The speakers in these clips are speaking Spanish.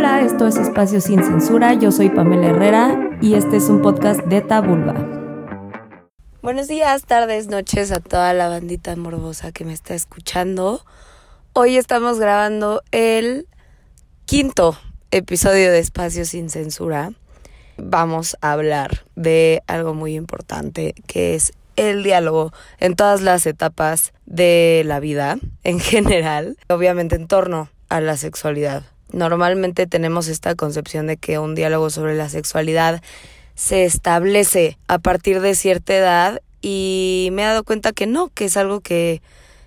Hola, esto es Espacio Sin Censura, yo soy Pamela Herrera y este es un podcast de Tabulba. Buenos días, tardes, noches a toda la bandita morbosa que me está escuchando. Hoy estamos grabando el quinto episodio de Espacio Sin Censura. Vamos a hablar de algo muy importante que es el diálogo en todas las etapas de la vida en general, obviamente en torno a la sexualidad. Normalmente tenemos esta concepción de que un diálogo sobre la sexualidad se establece a partir de cierta edad y me he dado cuenta que no, que es algo que,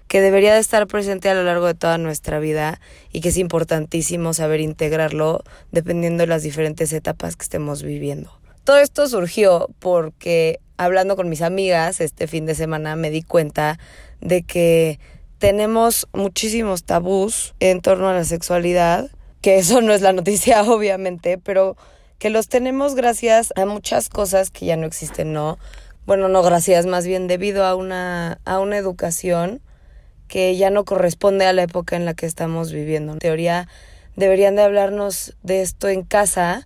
que debería de estar presente a lo largo de toda nuestra vida y que es importantísimo saber integrarlo dependiendo de las diferentes etapas que estemos viviendo. Todo esto surgió porque hablando con mis amigas este fin de semana me di cuenta de que tenemos muchísimos tabús en torno a la sexualidad, que eso no es la noticia obviamente, pero que los tenemos gracias a muchas cosas que ya no existen, ¿no? Bueno, no gracias, más bien debido a una, a una educación que ya no corresponde a la época en la que estamos viviendo. En teoría, deberían de hablarnos de esto en casa,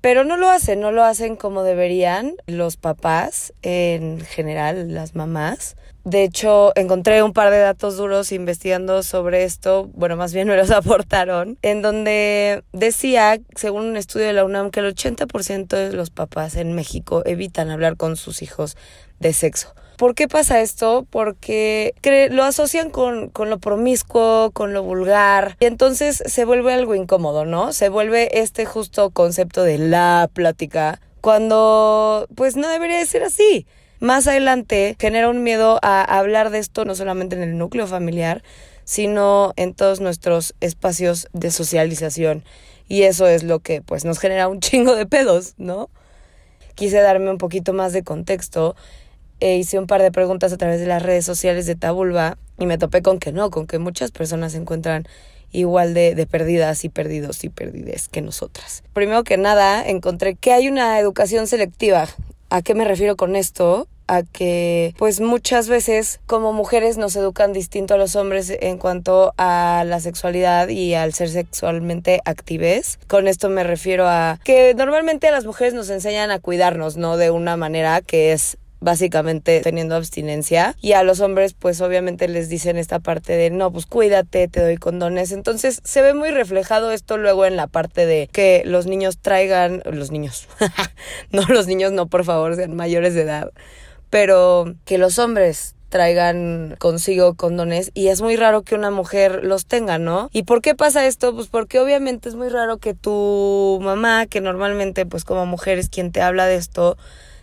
pero no lo hacen, no lo hacen como deberían los papás, en general las mamás. De hecho, encontré un par de datos duros investigando sobre esto, bueno, más bien me los aportaron, en donde decía, según un estudio de la UNAM, que el 80% de los papás en México evitan hablar con sus hijos de sexo. ¿Por qué pasa esto? Porque lo asocian con, con lo promiscuo, con lo vulgar, y entonces se vuelve algo incómodo, ¿no? Se vuelve este justo concepto de la plática, cuando pues no debería de ser así. Más adelante genera un miedo a hablar de esto no solamente en el núcleo familiar, sino en todos nuestros espacios de socialización. Y eso es lo que pues nos genera un chingo de pedos, ¿no? Quise darme un poquito más de contexto e hice un par de preguntas a través de las redes sociales de Tabulba y me topé con que no, con que muchas personas se encuentran igual de, de perdidas y perdidos y perdides que nosotras. Primero que nada, encontré que hay una educación selectiva. ¿A qué me refiero con esto? a que pues muchas veces como mujeres nos educan distinto a los hombres en cuanto a la sexualidad y al ser sexualmente actives. Con esto me refiero a que normalmente las mujeres nos enseñan a cuidarnos, ¿no? De una manera que es básicamente teniendo abstinencia y a los hombres pues obviamente les dicen esta parte de no pues cuídate te doy condones entonces se ve muy reflejado esto luego en la parte de que los niños traigan los niños no los niños no por favor sean mayores de edad pero que los hombres traigan consigo condones y es muy raro que una mujer los tenga, ¿no? ¿Y por qué pasa esto? Pues porque obviamente es muy raro que tu mamá, que normalmente pues como mujer es quien te habla de esto,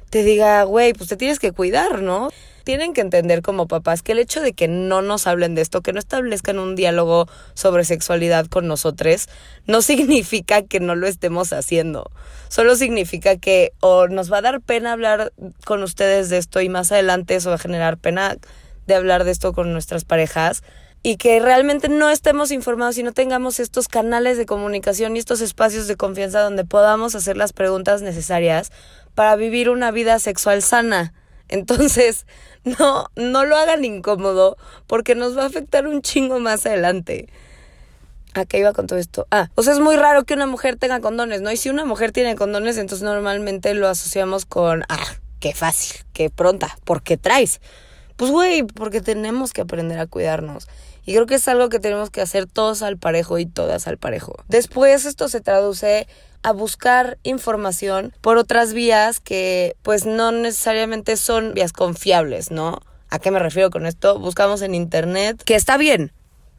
te diga, güey, pues te tienes que cuidar, ¿no? Tienen que entender como papás que el hecho de que no nos hablen de esto, que no establezcan un diálogo sobre sexualidad con nosotros, no significa que no lo estemos haciendo. Solo significa que o nos va a dar pena hablar con ustedes de esto y más adelante eso va a generar pena de hablar de esto con nuestras parejas y que realmente no estemos informados y no tengamos estos canales de comunicación y estos espacios de confianza donde podamos hacer las preguntas necesarias para vivir una vida sexual sana. Entonces, no, no lo hagan incómodo porque nos va a afectar un chingo más adelante. ¿A qué iba con todo esto? Ah, o sea, es muy raro que una mujer tenga condones, ¿no? Y si una mujer tiene condones, entonces normalmente lo asociamos con, ah, qué fácil, qué pronta, ¿por qué traes? Pues güey, porque tenemos que aprender a cuidarnos. Y creo que es algo que tenemos que hacer todos al parejo y todas al parejo. Después esto se traduce a buscar información por otras vías que pues no necesariamente son vías confiables, ¿no? ¿A qué me refiero con esto? Buscamos en internet, que está bien,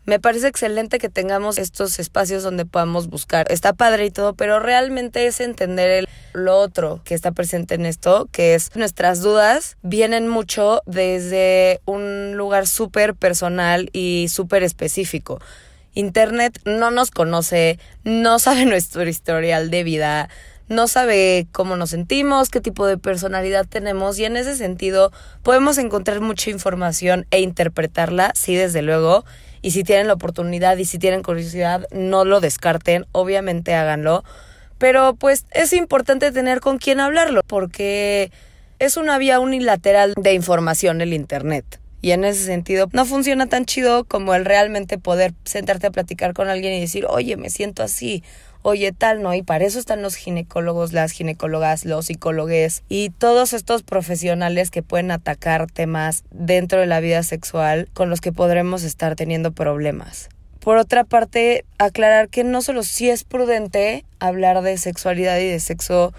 me parece excelente que tengamos estos espacios donde podamos buscar. Está padre y todo, pero realmente es entender el, lo otro que está presente en esto, que es nuestras dudas vienen mucho desde un lugar súper personal y súper específico. Internet no nos conoce, no sabe nuestro historial de vida, no sabe cómo nos sentimos, qué tipo de personalidad tenemos y en ese sentido podemos encontrar mucha información e interpretarla, sí, desde luego y si tienen la oportunidad y si tienen curiosidad, no lo descarten, obviamente háganlo. Pero pues es importante tener con quién hablarlo, porque es una vía unilateral de información el Internet. Y en ese sentido, no funciona tan chido como el realmente poder sentarte a platicar con alguien y decir, oye, me siento así, oye, tal, ¿no? Y para eso están los ginecólogos, las ginecólogas, los psicólogos y todos estos profesionales que pueden atacar temas dentro de la vida sexual con los que podremos estar teniendo problemas. Por otra parte, aclarar que no solo sí es prudente hablar de sexualidad y de sexo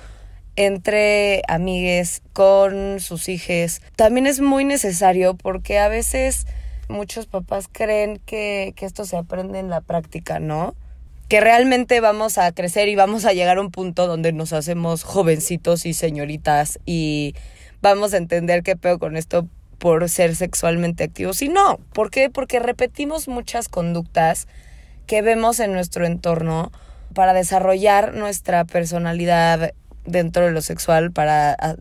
entre amigues, con sus hijos, también es muy necesario porque a veces muchos papás creen que, que esto se aprende en la práctica, ¿no? Que realmente vamos a crecer y vamos a llegar a un punto donde nos hacemos jovencitos y señoritas y vamos a entender qué peor con esto por ser sexualmente activos. Y no, ¿por qué? Porque repetimos muchas conductas que vemos en nuestro entorno para desarrollar nuestra personalidad dentro de lo sexual, para ah,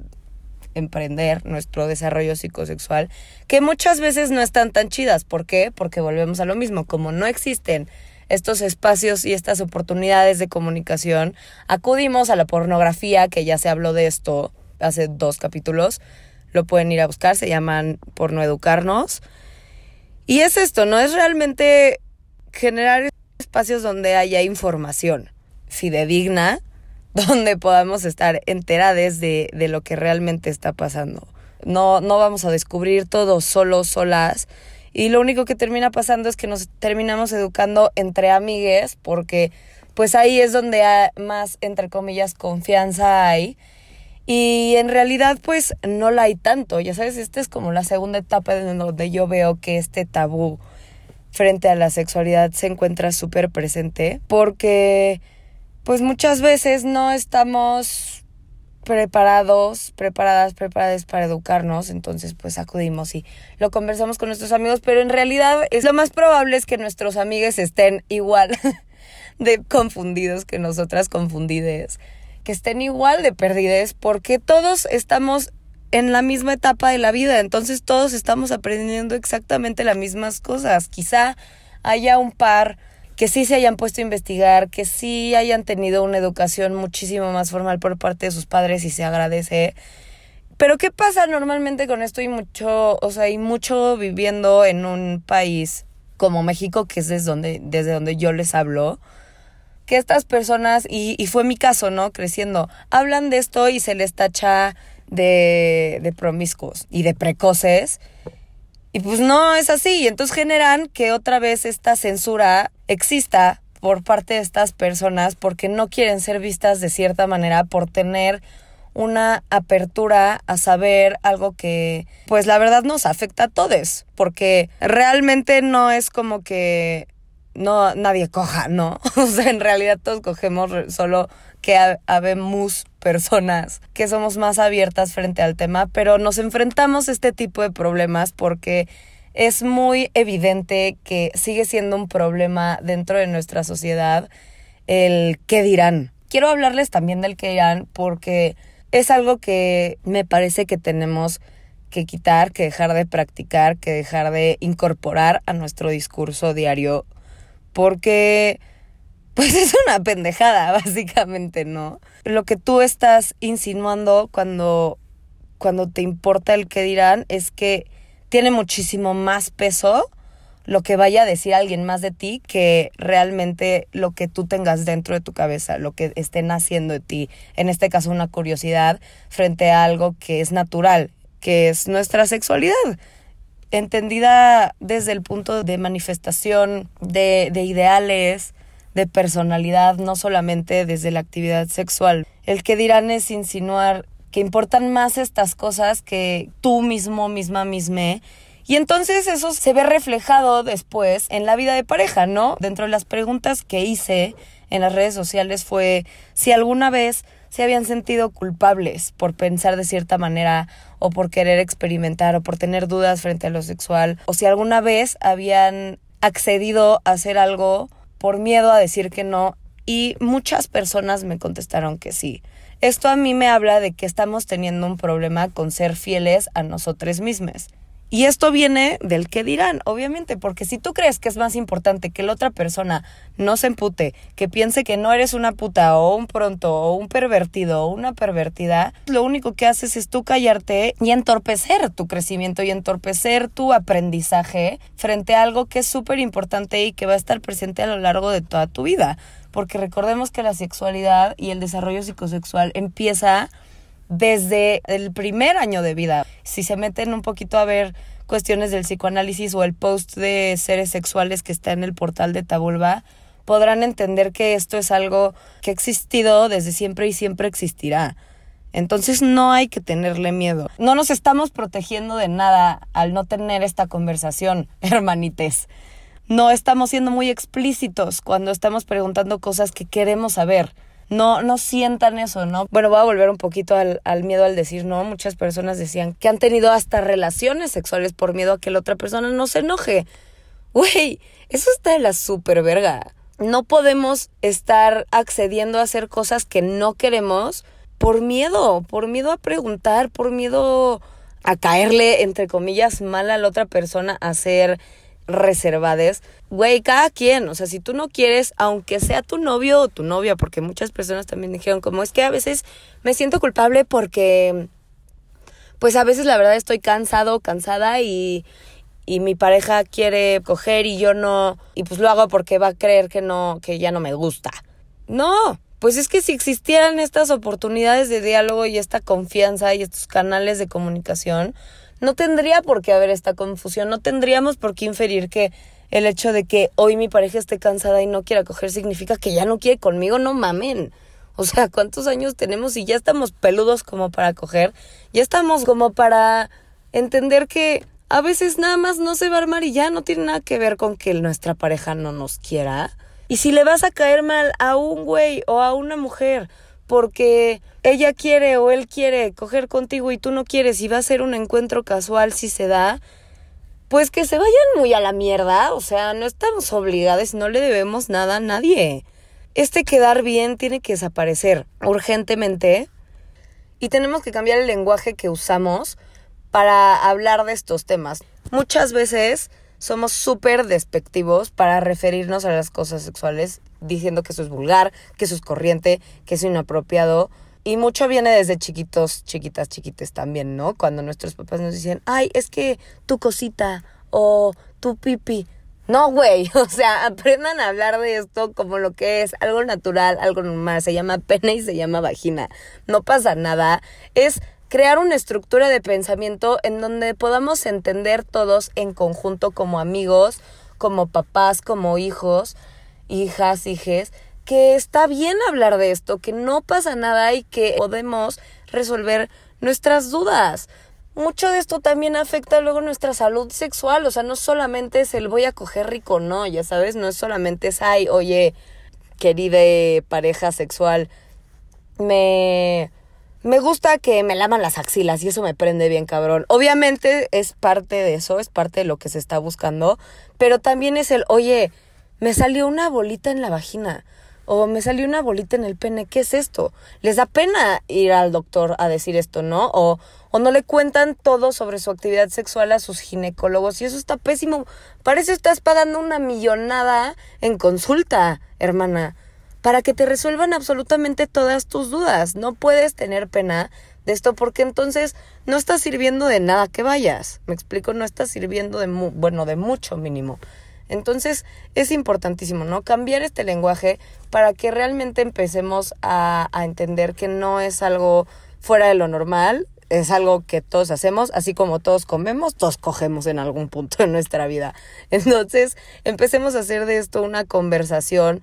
emprender nuestro desarrollo psicosexual, que muchas veces no están tan chidas. ¿Por qué? Porque volvemos a lo mismo, como no existen estos espacios y estas oportunidades de comunicación, acudimos a la pornografía, que ya se habló de esto hace dos capítulos, lo pueden ir a buscar, se llaman por no educarnos. Y es esto, ¿no? Es realmente generar espacios donde haya información fidedigna, donde podamos estar enteradas de, de lo que realmente está pasando. No, no vamos a descubrir todo solo, solas. Y lo único que termina pasando es que nos terminamos educando entre amigues, porque pues ahí es donde más, entre comillas, confianza hay y en realidad, pues no la hay tanto. Ya sabes, esta es como la segunda etapa en donde yo veo que este tabú frente a la sexualidad se encuentra súper presente. Porque, pues muchas veces no estamos preparados, preparadas, preparadas para educarnos, entonces pues acudimos y lo conversamos con nuestros amigos, pero en realidad es lo más probable es que nuestros amigos estén igual de confundidos que nosotras confundides que estén igual de perdides porque todos estamos en la misma etapa de la vida, entonces todos estamos aprendiendo exactamente las mismas cosas. Quizá haya un par que sí se hayan puesto a investigar, que sí hayan tenido una educación muchísimo más formal por parte de sus padres y se agradece. Pero ¿qué pasa normalmente con esto y mucho, o sea, y mucho viviendo en un país como México, que es desde donde, desde donde yo les hablo? que estas personas, y, fue mi caso, ¿no? Creciendo, hablan de esto y se les tacha de, de promiscuos y de precoces. Y pues no es así. Y entonces generan que otra vez esta censura exista por parte de estas personas porque no quieren ser vistas de cierta manera por tener una apertura a saber algo que pues la verdad nos afecta a todos porque realmente no es como que no nadie coja, ¿no? O sea, en realidad todos cogemos solo que habemos personas que somos más abiertas frente al tema, pero nos enfrentamos a este tipo de problemas porque es muy evidente que sigue siendo un problema dentro de nuestra sociedad el qué dirán. Quiero hablarles también del qué dirán porque es algo que me parece que tenemos que quitar, que dejar de practicar, que dejar de incorporar a nuestro discurso diario porque pues es una pendejada, básicamente, ¿no? Lo que tú estás insinuando cuando, cuando te importa el que dirán es que tiene muchísimo más peso lo que vaya a decir alguien más de ti que realmente lo que tú tengas dentro de tu cabeza, lo que estén haciendo de ti. En este caso, una curiosidad frente a algo que es natural, que es nuestra sexualidad entendida desde el punto de manifestación de, de ideales, de personalidad, no solamente desde la actividad sexual. El que dirán es insinuar que importan más estas cosas que tú mismo, misma, misma. Y entonces eso se ve reflejado después en la vida de pareja, ¿no? Dentro de las preguntas que hice en las redes sociales fue si alguna vez se habían sentido culpables por pensar de cierta manera o por querer experimentar o por tener dudas frente a lo sexual o si alguna vez habían accedido a hacer algo por miedo a decir que no y muchas personas me contestaron que sí. Esto a mí me habla de que estamos teniendo un problema con ser fieles a nosotros mismos. Y esto viene del que dirán, obviamente, porque si tú crees que es más importante que la otra persona no se empute, que piense que no eres una puta o un pronto o un pervertido o una pervertida, lo único que haces es tú callarte y entorpecer tu crecimiento y entorpecer tu aprendizaje frente a algo que es súper importante y que va a estar presente a lo largo de toda tu vida. Porque recordemos que la sexualidad y el desarrollo psicosexual empieza desde el primer año de vida. Si se meten un poquito a ver cuestiones del psicoanálisis o el post de seres sexuales que está en el portal de Tabulba, podrán entender que esto es algo que ha existido desde siempre y siempre existirá. Entonces no hay que tenerle miedo. No nos estamos protegiendo de nada al no tener esta conversación, hermanites. No estamos siendo muy explícitos cuando estamos preguntando cosas que queremos saber no, no sientan eso, ¿no? Bueno, voy a volver un poquito al, miedo al decir no. Muchas personas decían que han tenido hasta relaciones sexuales por miedo a que la otra persona no se enoje. Güey, eso está de la super verga. No podemos estar accediendo a hacer cosas que no queremos por miedo, por miedo a preguntar, por miedo a caerle, entre comillas, mal a la otra persona, a ser reservades. Güey, cada quien, o sea, si tú no quieres, aunque sea tu novio o tu novia, porque muchas personas también dijeron como es que a veces me siento culpable porque, pues a veces la verdad estoy cansado, cansada y, y mi pareja quiere coger y yo no, y pues lo hago porque va a creer que no, que ya no me gusta. No, pues es que si existieran estas oportunidades de diálogo y esta confianza y estos canales de comunicación, no tendría por qué haber esta confusión, no tendríamos por qué inferir que el hecho de que hoy mi pareja esté cansada y no quiera coger significa que ya no quiere conmigo, no mamen. O sea, ¿cuántos años tenemos y ya estamos peludos como para coger? Ya estamos como para entender que a veces nada más no se va a armar y ya no tiene nada que ver con que nuestra pareja no nos quiera. Y si le vas a caer mal a un güey o a una mujer porque ella quiere o él quiere coger contigo y tú no quieres y va a ser un encuentro casual si se da, pues que se vayan muy a la mierda, o sea, no estamos obligados, no le debemos nada a nadie. Este quedar bien tiene que desaparecer urgentemente y tenemos que cambiar el lenguaje que usamos para hablar de estos temas. Muchas veces somos súper despectivos para referirnos a las cosas sexuales diciendo que eso es vulgar, que eso es corriente, que es inapropiado. Y mucho viene desde chiquitos, chiquitas, chiquites también, ¿no? Cuando nuestros papás nos dicen, ay, es que tu cosita o tu pipi. No, güey, o sea, aprendan a hablar de esto como lo que es, algo natural, algo normal. Se llama pene y se llama vagina. No pasa nada. Es crear una estructura de pensamiento en donde podamos entender todos en conjunto como amigos, como papás, como hijos, hijas, hijes, que está bien hablar de esto, que no pasa nada y que podemos resolver nuestras dudas. Mucho de esto también afecta luego nuestra salud sexual, o sea, no solamente es el voy a coger rico, no, ya sabes, no es solamente es, ay, oye, querida pareja sexual, me me gusta que me laman las axilas y eso me prende bien cabrón. Obviamente es parte de eso, es parte de lo que se está buscando, pero también es el, oye, me salió una bolita en la vagina o me salió una bolita en el pene, ¿qué es esto? Les da pena ir al doctor a decir esto, ¿no? O, o no le cuentan todo sobre su actividad sexual a sus ginecólogos y eso está pésimo. Para eso estás pagando una millonada en consulta, hermana, para que te resuelvan absolutamente todas tus dudas. No puedes tener pena de esto porque entonces no está sirviendo de nada que vayas. Me explico, no está sirviendo de, bueno, de mucho mínimo. Entonces es importantísimo, ¿no? Cambiar este lenguaje para que realmente empecemos a, a entender que no es algo fuera de lo normal, es algo que todos hacemos, así como todos comemos, todos cogemos en algún punto de nuestra vida. Entonces, empecemos a hacer de esto una conversación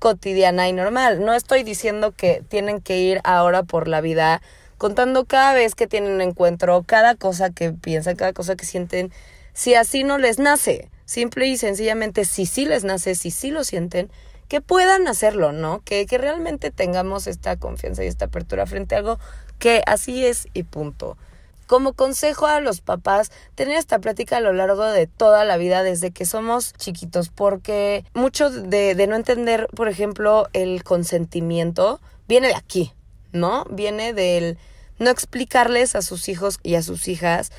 cotidiana y normal. No estoy diciendo que tienen que ir ahora por la vida contando cada vez que tienen un encuentro, cada cosa que piensan, cada cosa que sienten, si así no les nace. Simple y sencillamente, si sí les nace, si sí lo sienten, que puedan hacerlo, ¿no? Que, que realmente tengamos esta confianza y esta apertura frente a algo que así es y punto. Como consejo a los papás, tener esta plática a lo largo de toda la vida desde que somos chiquitos, porque mucho de, no entender, por ejemplo, el consentimiento viene de aquí, ¿no? Viene del no explicarles a sus hijos y a sus hijas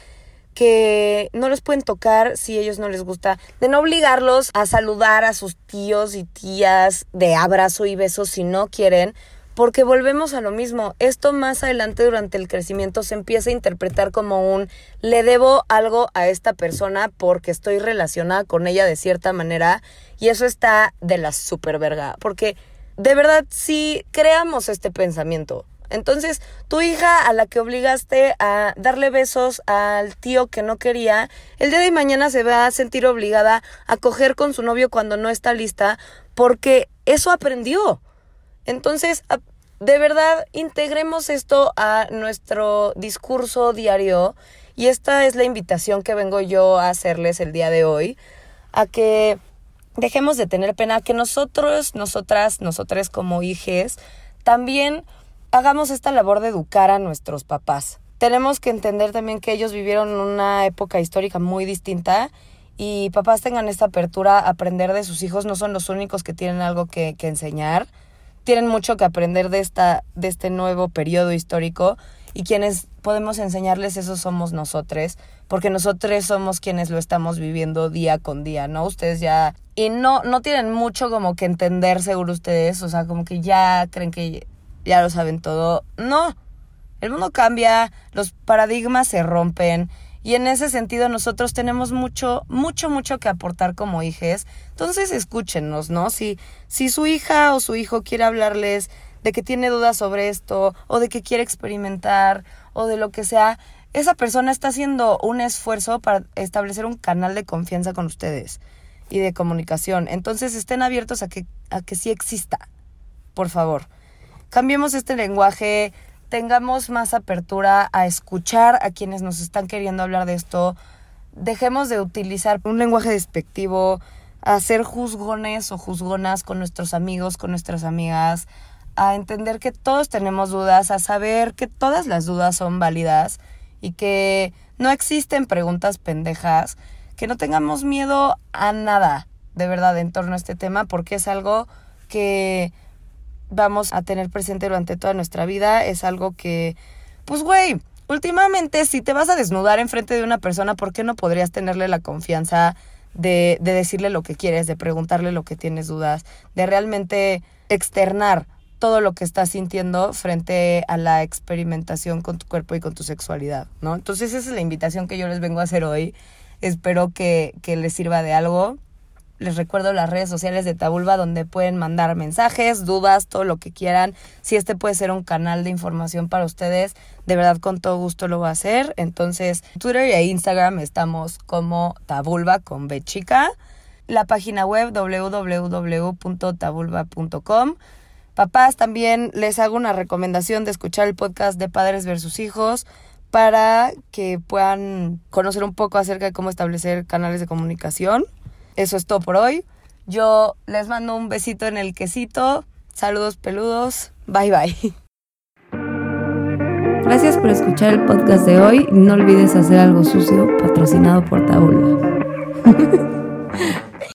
que no los pueden tocar si ellos no les gusta, de no obligarlos a saludar a sus tíos y tías de abrazo y besos si no quieren, porque volvemos a lo mismo. Esto más adelante durante el crecimiento se empieza a interpretar como un le debo algo a esta persona porque estoy relacionada con ella de cierta manera y eso está de la super verga, porque de verdad si creamos este pensamiento. Entonces, tu hija a la que obligaste a darle besos al tío que no quería, el día de mañana se va a sentir obligada a coger con su novio cuando no está lista porque eso aprendió. Entonces, de verdad, integremos esto a nuestro discurso diario y esta es la invitación que vengo yo a hacerles el día de hoy, a que dejemos de tener pena, que nosotros, nosotras, nosotras como hijes, también hagamos esta labor de educar a nuestros papás. Tenemos que entender también que ellos vivieron una época histórica muy distinta y papás tengan esta apertura a aprender de sus hijos, no son los únicos que tienen algo que, que enseñar, tienen mucho que aprender de, esta, de este nuevo periodo histórico y quienes podemos enseñarles eso somos nosotros, porque nosotros somos quienes lo estamos viviendo día con día, ¿no? Ustedes ya y no no tienen mucho como que entender seguro ustedes, o sea, como que ya creen que ya lo saben todo. No, el mundo cambia, los paradigmas se rompen y en ese sentido nosotros tenemos mucho, mucho, mucho que aportar como hijes. Entonces escúchenos, ¿no? Si, si su hija o su hijo quiere hablarles de que tiene dudas sobre esto o de que quiere experimentar o de lo que sea, esa persona está haciendo un esfuerzo para establecer un canal de confianza con ustedes y de comunicación. Entonces estén abiertos a que, a que sí exista, por favor cambiemos este lenguaje, tengamos más apertura a escuchar a quienes nos están queriendo hablar de esto, dejemos de utilizar un lenguaje despectivo, a ser juzgones o juzgonas con nuestros amigos, con nuestras amigas, a entender que todos tenemos dudas, a saber que todas las dudas son válidas y que no existen preguntas pendejas, que no tengamos miedo a nada, de verdad, en torno a este tema, porque es algo que vamos a tener presente durante toda nuestra vida. Es algo que, pues, güey, últimamente si te vas a desnudar enfrente de una persona, ¿por qué no podrías tenerle la confianza de, de decirle lo que quieres, de preguntarle lo que tienes dudas, de realmente externar todo lo que estás sintiendo frente a la experimentación con tu cuerpo y con tu sexualidad, ¿no? Entonces esa es la invitación que yo les vengo a hacer hoy. Espero que, que les sirva de algo. Les recuerdo las redes sociales de Tabulba donde pueden mandar mensajes, dudas, todo lo que quieran. Si este puede ser un canal de información para ustedes, de verdad con todo gusto lo voy a hacer. Entonces, Twitter y Instagram estamos como Tabulba con B chica. La página web www.tabulba.com. Papás, también les hago una recomendación de escuchar el podcast de Padres versus Hijos para que puedan conocer un poco acerca de cómo establecer canales de comunicación. Eso es todo por hoy. Yo les mando un besito en el quesito. Saludos peludos. Bye bye. Gracias por escuchar el podcast de hoy. No olvides hacer algo sucio patrocinado por Tabula.